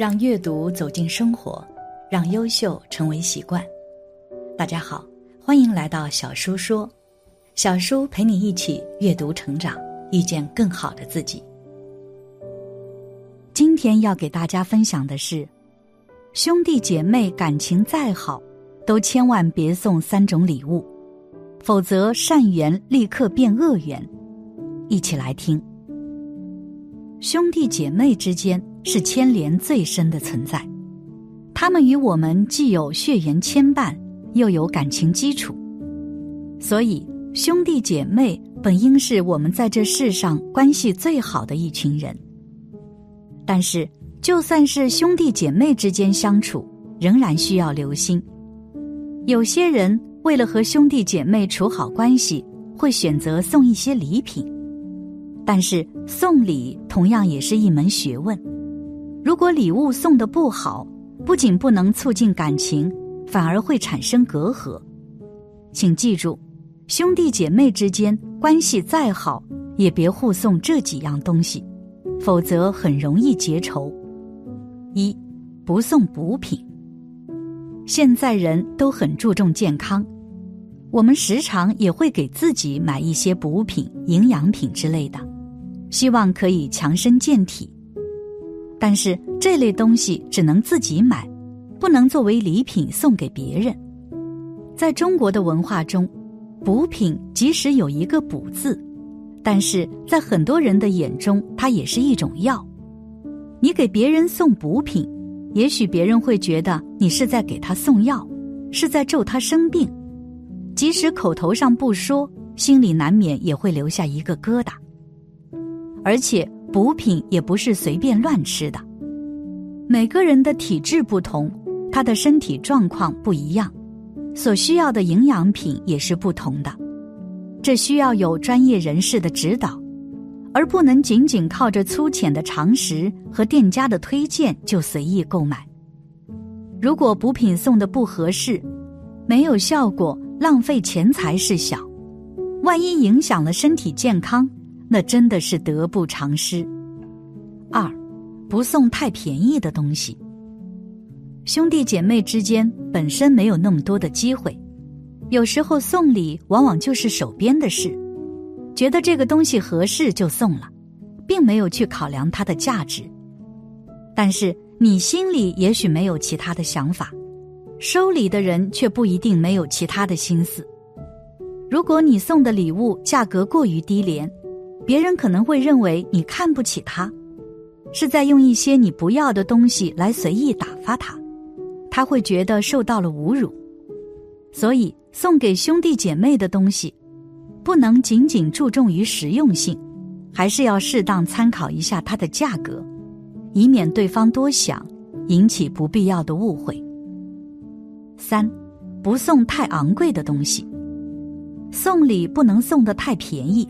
让阅读走进生活，让优秀成为习惯。大家好，欢迎来到小叔说，小叔陪你一起阅读成长，遇见更好的自己。今天要给大家分享的是，兄弟姐妹感情再好，都千万别送三种礼物，否则善缘立刻变恶缘。一起来听。兄弟姐妹之间是牵连最深的存在，他们与我们既有血缘牵绊，又有感情基础，所以兄弟姐妹本应是我们在这世上关系最好的一群人。但是，就算是兄弟姐妹之间相处，仍然需要留心。有些人为了和兄弟姐妹处好关系，会选择送一些礼品。但是送礼同样也是一门学问，如果礼物送的不好，不仅不能促进感情，反而会产生隔阂。请记住，兄弟姐妹之间关系再好，也别互送这几样东西，否则很容易结仇。一，不送补品。现在人都很注重健康，我们时常也会给自己买一些补品、营养品之类的。希望可以强身健体，但是这类东西只能自己买，不能作为礼品送给别人。在中国的文化中，补品即使有一个“补”字，但是在很多人的眼中，它也是一种药。你给别人送补品，也许别人会觉得你是在给他送药，是在咒他生病，即使口头上不说，心里难免也会留下一个疙瘩。而且补品也不是随便乱吃的，每个人的体质不同，他的身体状况不一样，所需要的营养品也是不同的，这需要有专业人士的指导，而不能仅仅靠着粗浅的常识和店家的推荐就随意购买。如果补品送的不合适，没有效果，浪费钱财是小，万一影响了身体健康。那真的是得不偿失。二，不送太便宜的东西。兄弟姐妹之间本身没有那么多的机会，有时候送礼往往就是手边的事，觉得这个东西合适就送了，并没有去考量它的价值。但是你心里也许没有其他的想法，收礼的人却不一定没有其他的心思。如果你送的礼物价格过于低廉，别人可能会认为你看不起他，是在用一些你不要的东西来随意打发他，他会觉得受到了侮辱。所以送给兄弟姐妹的东西，不能仅仅注重于实用性，还是要适当参考一下它的价格，以免对方多想，引起不必要的误会。三，不送太昂贵的东西，送礼不能送的太便宜。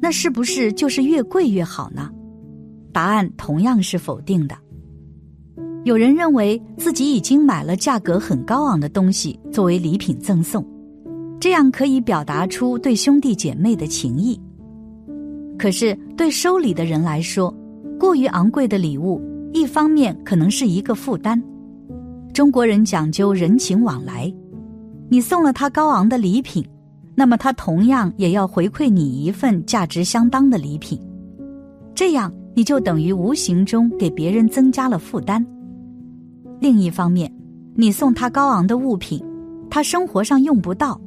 那是不是就是越贵越好呢？答案同样是否定的。有人认为自己已经买了价格很高昂的东西作为礼品赠送，这样可以表达出对兄弟姐妹的情谊。可是对收礼的人来说，过于昂贵的礼物，一方面可能是一个负担。中国人讲究人情往来，你送了他高昂的礼品。那么他同样也要回馈你一份价值相当的礼品，这样你就等于无形中给别人增加了负担。另一方面，你送他高昂的物品，他生活上用不到，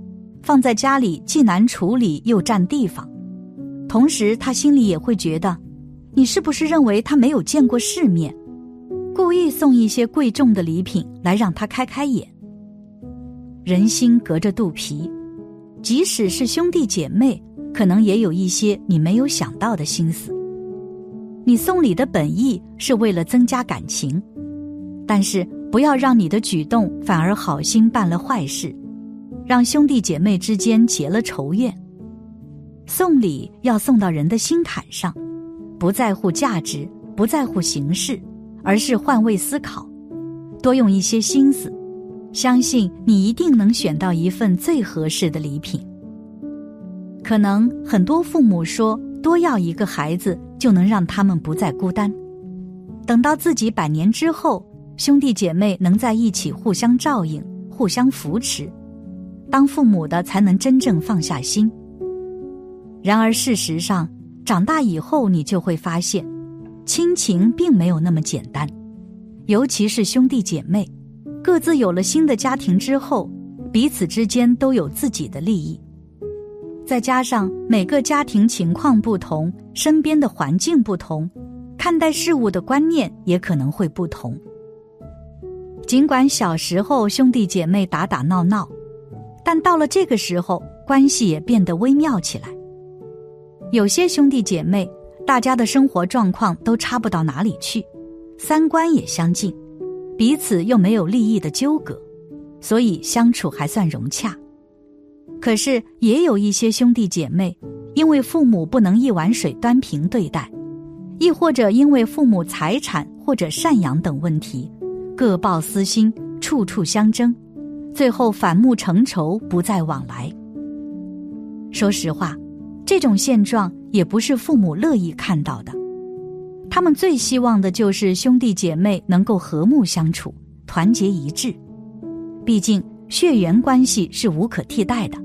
放在家里既难处理又占地方，同时他心里也会觉得，你是不是认为他没有见过世面，故意送一些贵重的礼品来让他开开眼。人心隔着肚皮。即使是兄弟姐妹，可能也有一些你没有想到的心思。你送礼的本意是为了增加感情，但是不要让你的举动反而好心办了坏事，让兄弟姐妹之间结了仇怨。送礼要送到人的心坎上，不在乎价值，不在乎形式，而是换位思考，多用一些心思。相信你一定能选到一份最合适的礼品。可能很多父母说，多要一个孩子就能让他们不再孤单，等到自己百年之后，兄弟姐妹能在一起互相照应、互相扶持，当父母的才能真正放下心。然而事实上，长大以后你就会发现，亲情并没有那么简单，尤其是兄弟姐妹，各自有了新的家庭之后，彼此之间都有自己的利益。再加上每个家庭情况不同，身边的环境不同，看待事物的观念也可能会不同。尽管小时候兄弟姐妹打打闹闹，但到了这个时候，关系也变得微妙起来。有些兄弟姐妹，大家的生活状况都差不到哪里去，三观也相近，彼此又没有利益的纠葛，所以相处还算融洽。可是也有一些兄弟姐妹，因为父母不能一碗水端平对待，亦或者因为父母财产或者赡养等问题，各抱私心，处处相争，最后反目成仇，不再往来。说实话，这种现状也不是父母乐意看到的，他们最希望的就是兄弟姐妹能够和睦相处，团结一致。毕竟血缘关系是无可替代的。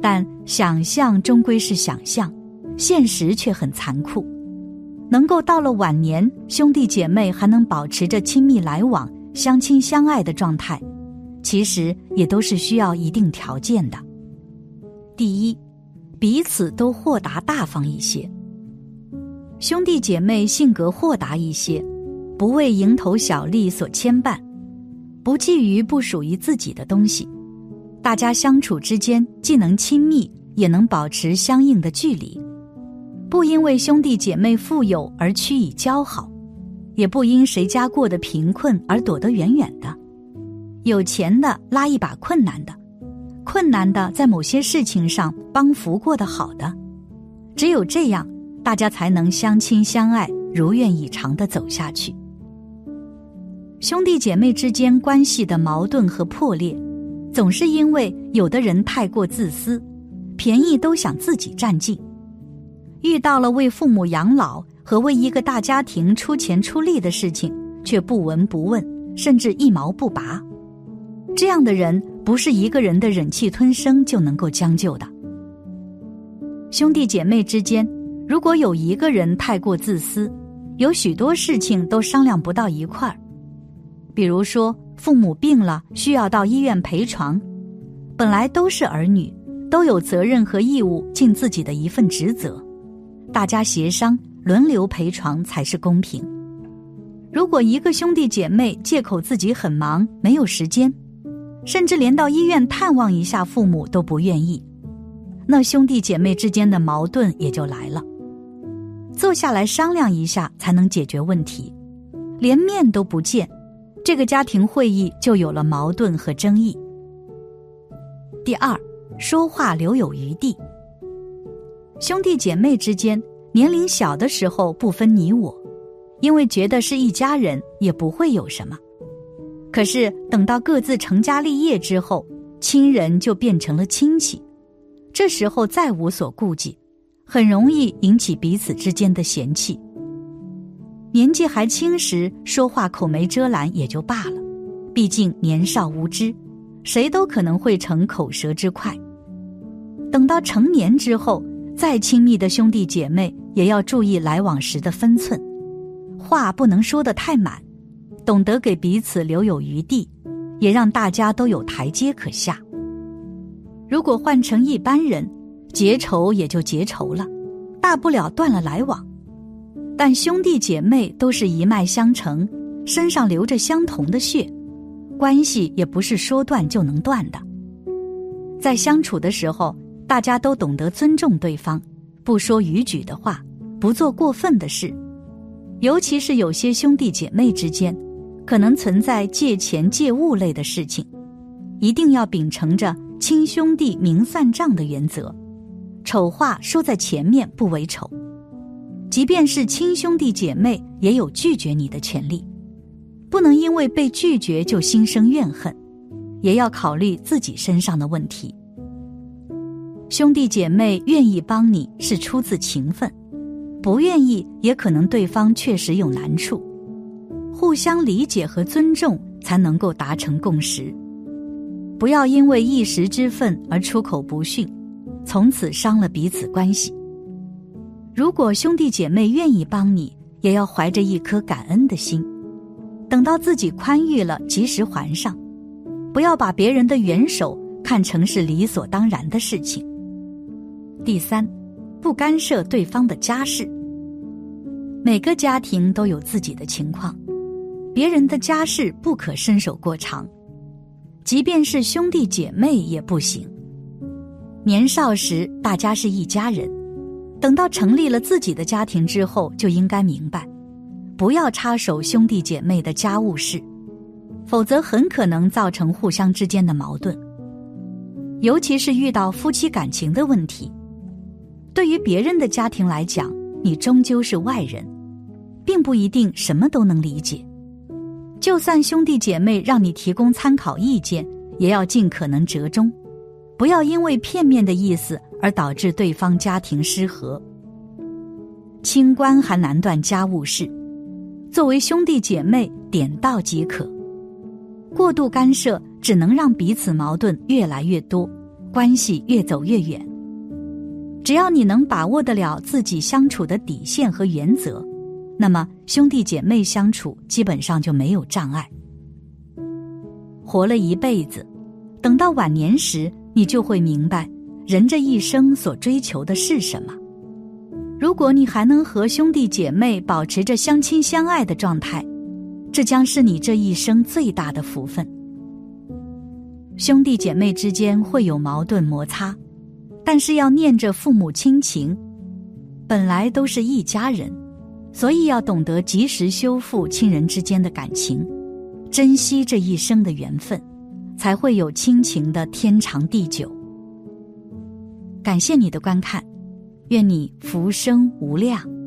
但想象终归是想象，现实却很残酷。能够到了晚年，兄弟姐妹还能保持着亲密来往、相亲相爱的状态，其实也都是需要一定条件的。第一，彼此都豁达大方一些。兄弟姐妹性格豁达一些，不为蝇头小利所牵绊，不觊觎不属于自己的东西。大家相处之间既能亲密，也能保持相应的距离，不因为兄弟姐妹富有而趋以交好，也不因谁家过得贫困而躲得远远的。有钱的拉一把困难的，困难的在某些事情上帮扶过得好的，只有这样，大家才能相亲相爱，如愿以偿的走下去。兄弟姐妹之间关系的矛盾和破裂。总是因为有的人太过自私，便宜都想自己占尽，遇到了为父母养老和为一个大家庭出钱出力的事情，却不闻不问，甚至一毛不拔。这样的人不是一个人的忍气吞声就能够将就的。兄弟姐妹之间，如果有一个人太过自私，有许多事情都商量不到一块儿，比如说。父母病了，需要到医院陪床，本来都是儿女，都有责任和义务尽自己的一份职责，大家协商轮流陪床才是公平。如果一个兄弟姐妹借口自己很忙没有时间，甚至连到医院探望一下父母都不愿意，那兄弟姐妹之间的矛盾也就来了。坐下来商量一下才能解决问题，连面都不见。这个家庭会议就有了矛盾和争议。第二，说话留有余地。兄弟姐妹之间，年龄小的时候不分你我，因为觉得是一家人，也不会有什么。可是等到各自成家立业之后，亲人就变成了亲戚，这时候再无所顾忌，很容易引起彼此之间的嫌弃。年纪还轻时说话口没遮拦也就罢了，毕竟年少无知，谁都可能会逞口舌之快。等到成年之后，再亲密的兄弟姐妹也要注意来往时的分寸，话不能说得太满，懂得给彼此留有余地，也让大家都有台阶可下。如果换成一般人，结仇也就结仇了，大不了断了来往。但兄弟姐妹都是一脉相承，身上流着相同的血，关系也不是说断就能断的。在相处的时候，大家都懂得尊重对方，不说逾矩的话，不做过分的事。尤其是有些兄弟姐妹之间，可能存在借钱借物类的事情，一定要秉承着亲兄弟明算账的原则，丑话说在前面不为丑。即便是亲兄弟姐妹，也有拒绝你的权利，不能因为被拒绝就心生怨恨，也要考虑自己身上的问题。兄弟姐妹愿意帮你是出自情分，不愿意也可能对方确实有难处，互相理解和尊重才能够达成共识。不要因为一时之愤而出口不逊，从此伤了彼此关系。如果兄弟姐妹愿意帮你，也要怀着一颗感恩的心，等到自己宽裕了，及时还上。不要把别人的援手看成是理所当然的事情。第三，不干涉对方的家事。每个家庭都有自己的情况，别人的家事不可伸手过长。即便是兄弟姐妹也不行。年少时大家是一家人，等到成立了自己的家庭之后，就应该明白，不要插手兄弟姐妹的家务事，否则很可能造成互相之间的矛盾。尤其是遇到夫妻感情的问题，对于别人的家庭来讲，你终究是外人，并不一定什么都能理解。就算兄弟姐妹让你提供参考意见，也要尽可能折中，不要因为片面的意思而导致对方家庭失和。清官还难断家务事，作为兄弟姐妹，点到即可。过度干涉只能让彼此矛盾越来越多，关系越走越远。只要你能把握得了自己相处的底线和原则。那么兄弟姐妹相处基本上就没有障碍。活了一辈子，等到晚年时，你就会明白人这一生所追求的是什么。如果你还能和兄弟姐妹保持着相亲相爱的状态，这将是你这一生最大的福分。兄弟姐妹之间会有矛盾摩擦，但是要念着父母亲情，本来都是一家人。所以要懂得及时修复亲人之间的感情，珍惜这一生的缘分，才会有亲情的天长地久。感谢你的观看，愿你福生无量。